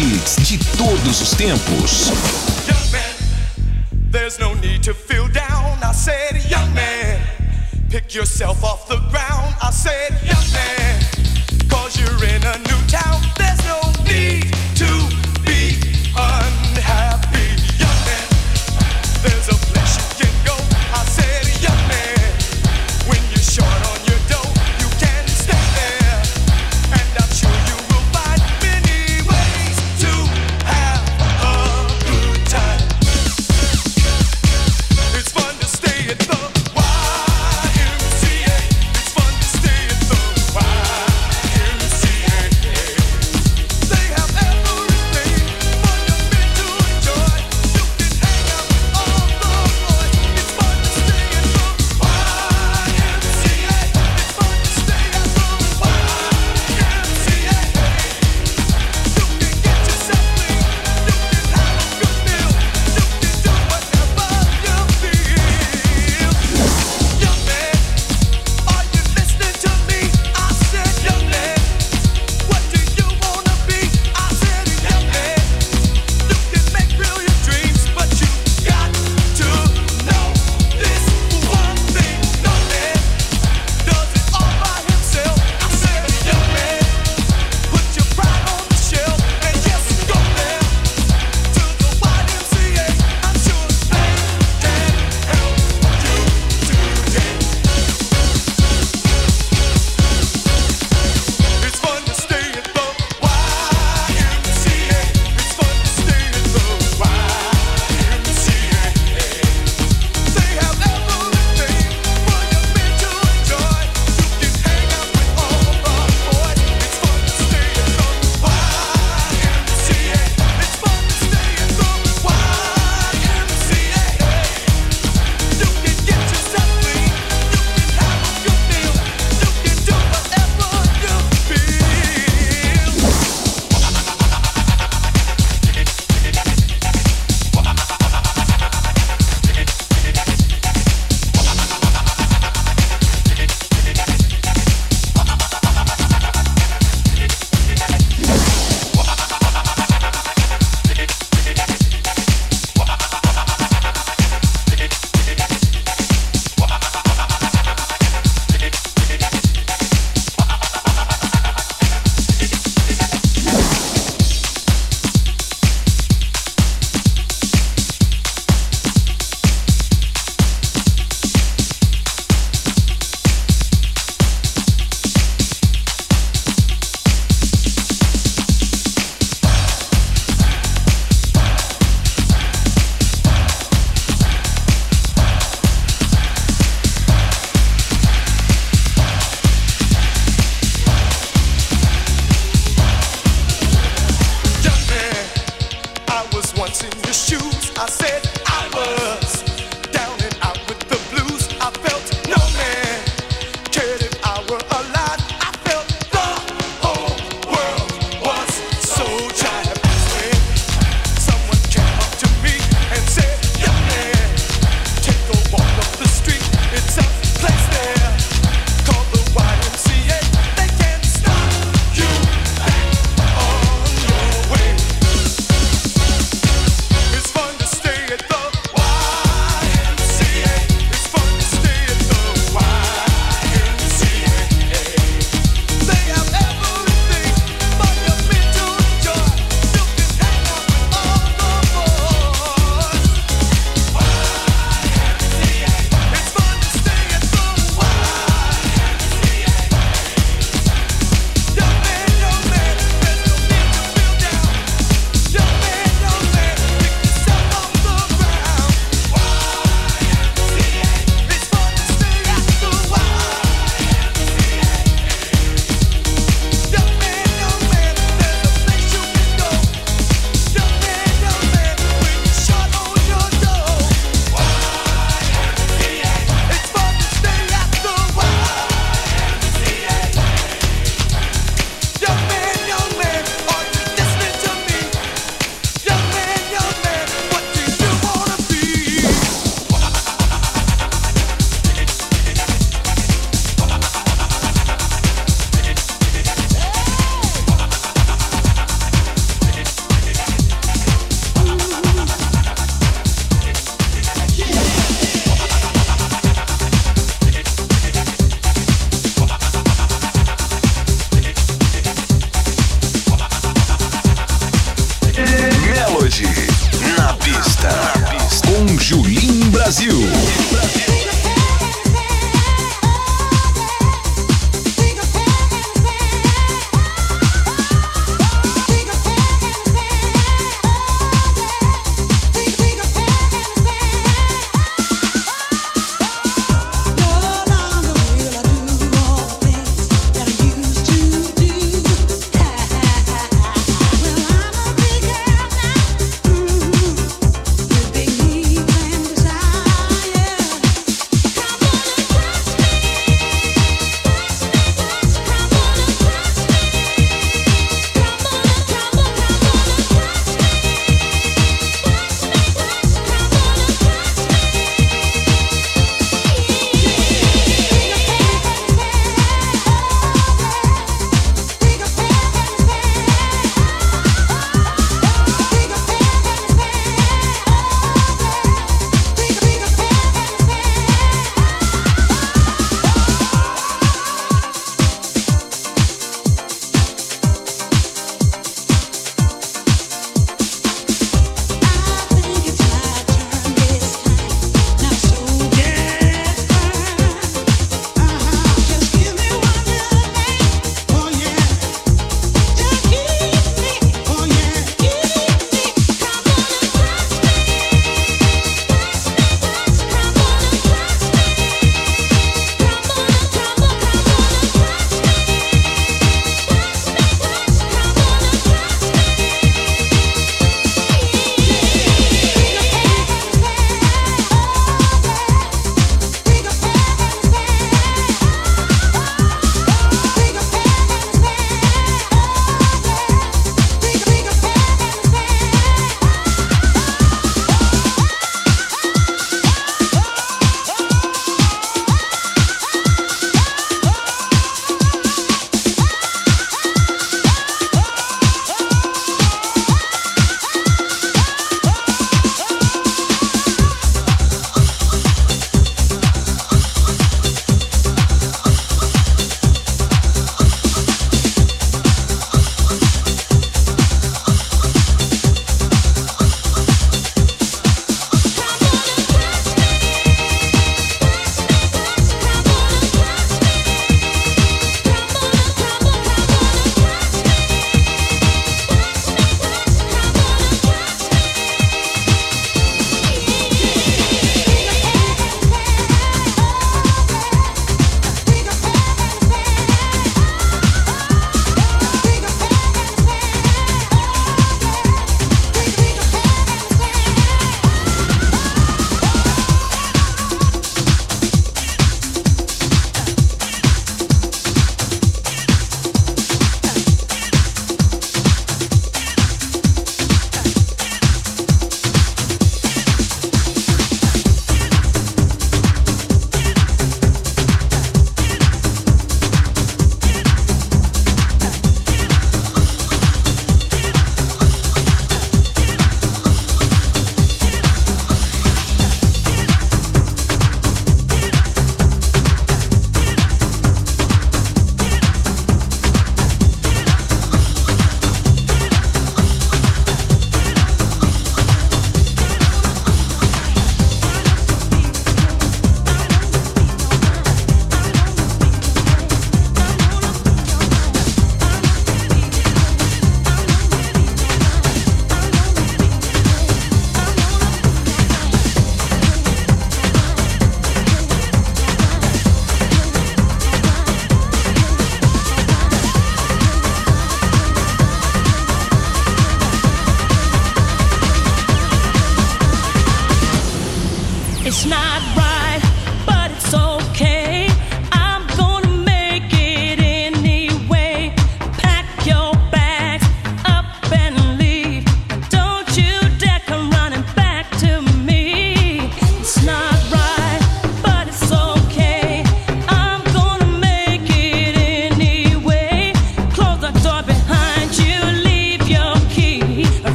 Hits de todos os tempos.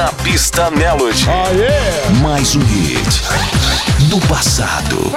Na pista Melody. Oh, yeah. Mais um hit do passado.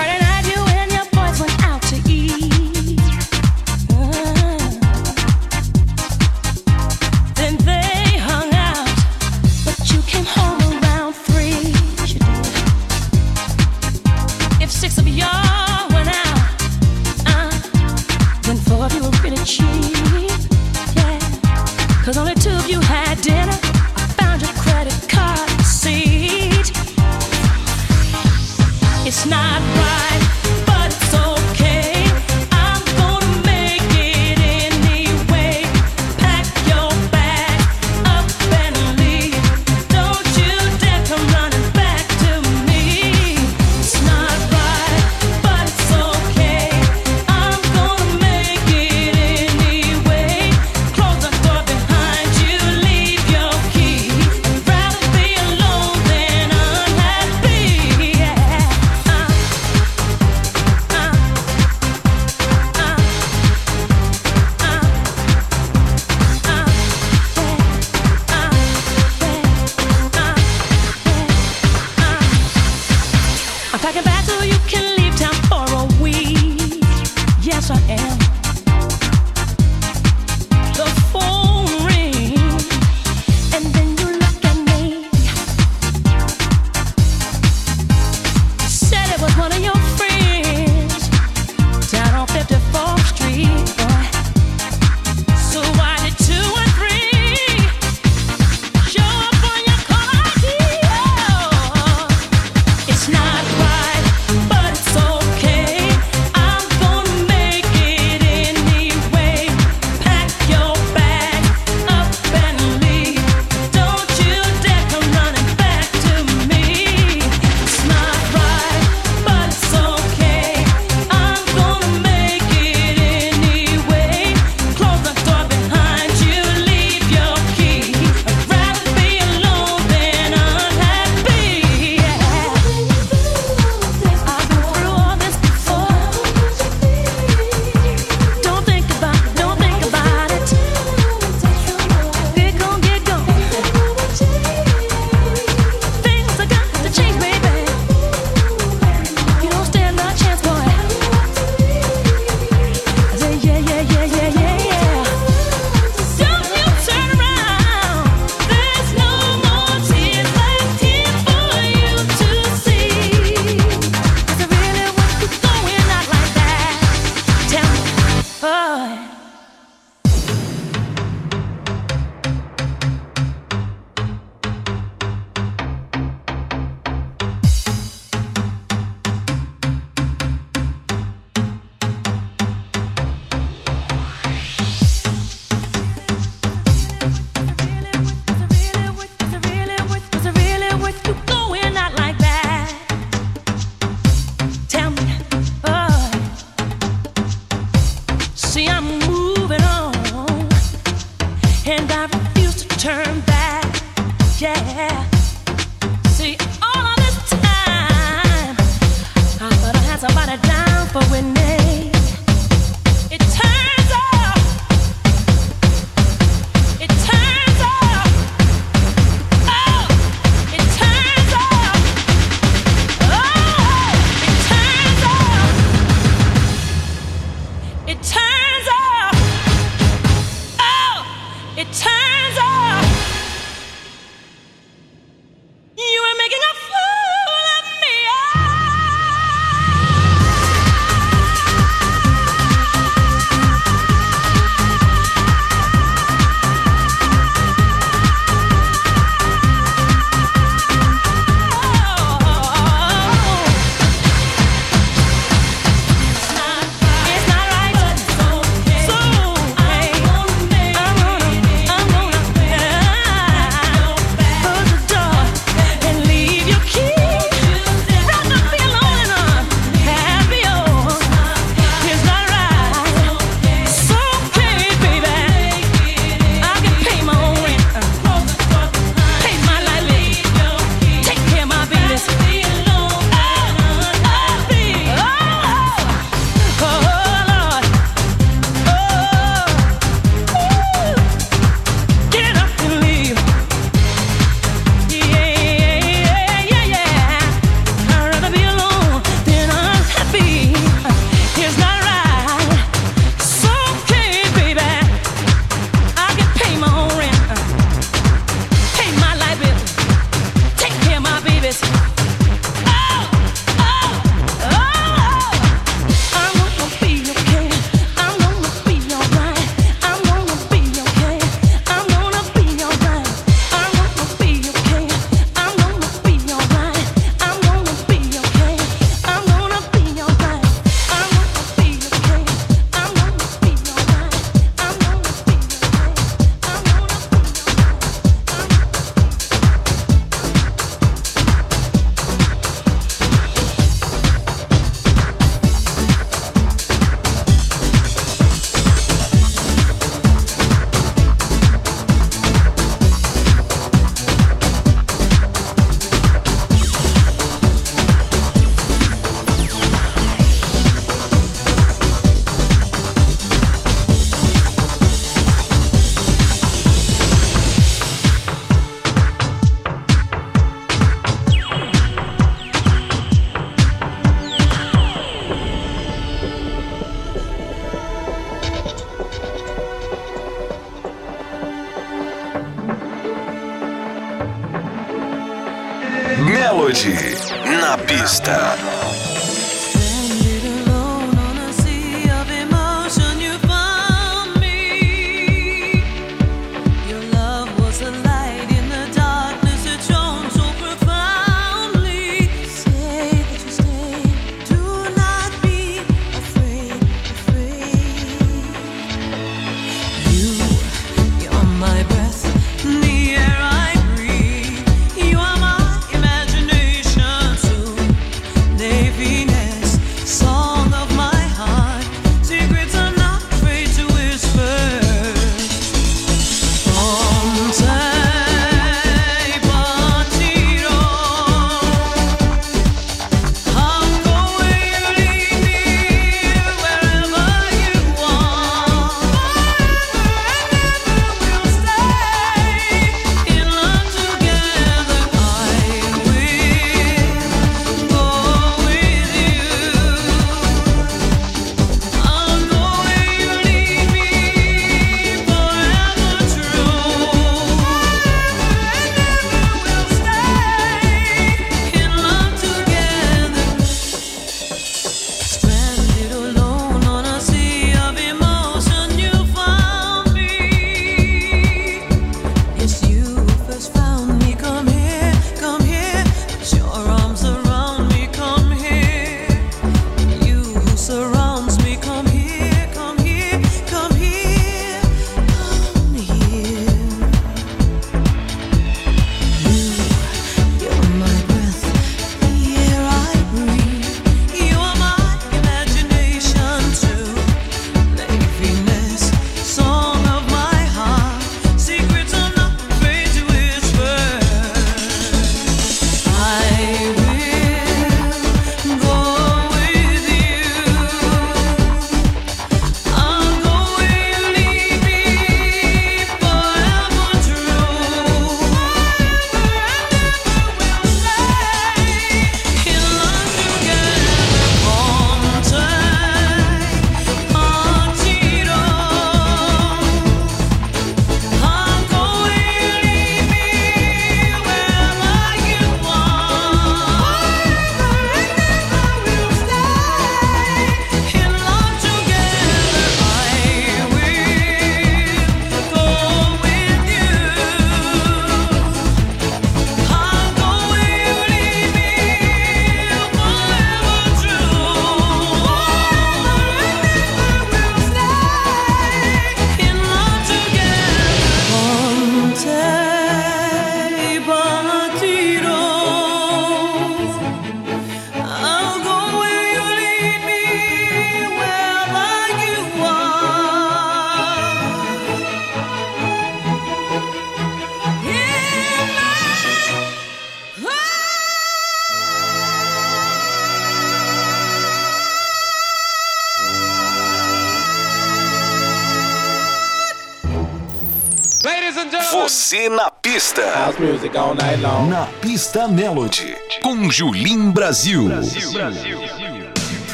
Na pista Melody. Com Julim Brasil. Brasil. Brasil.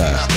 Na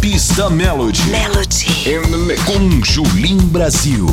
pista Melody. Melody. Com Julim Brasil.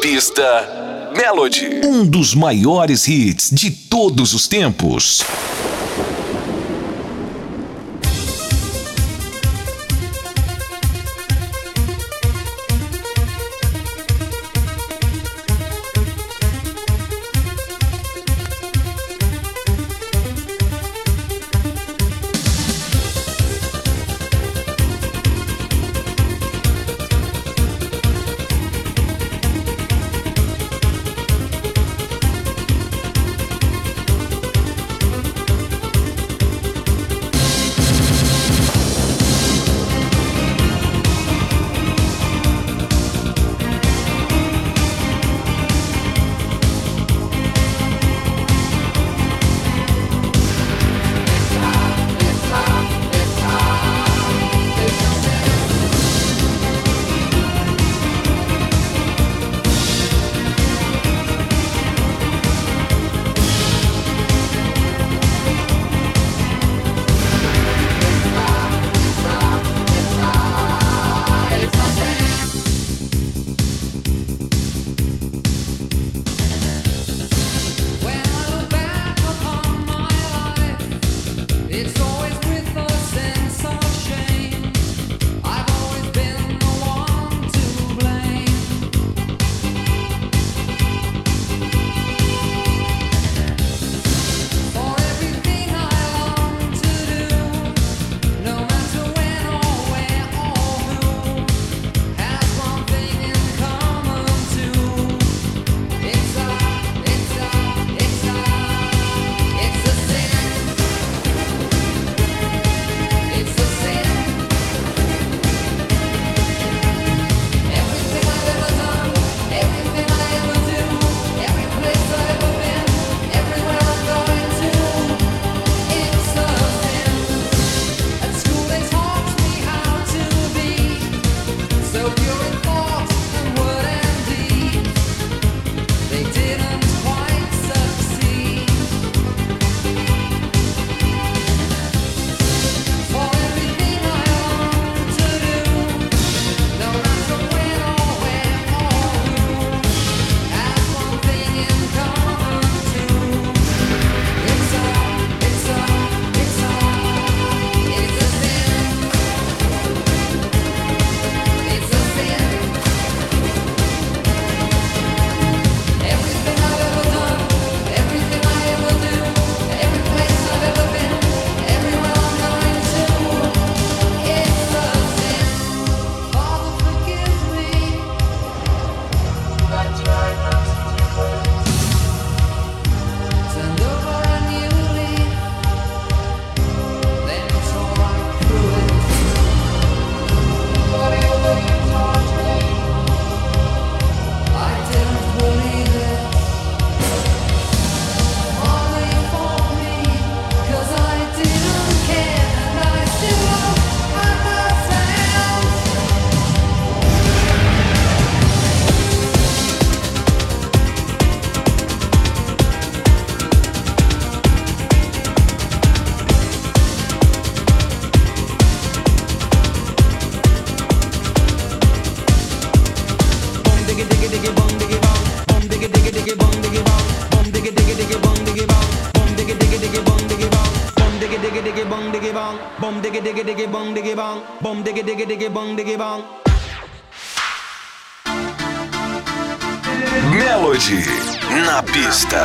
Pista, Melody. Um dos maiores hits de todos os tempos. Bum diggy diggy diggy bum diggy bong. Bum diggy diggy diggy bum diggy bong. Melody na pista.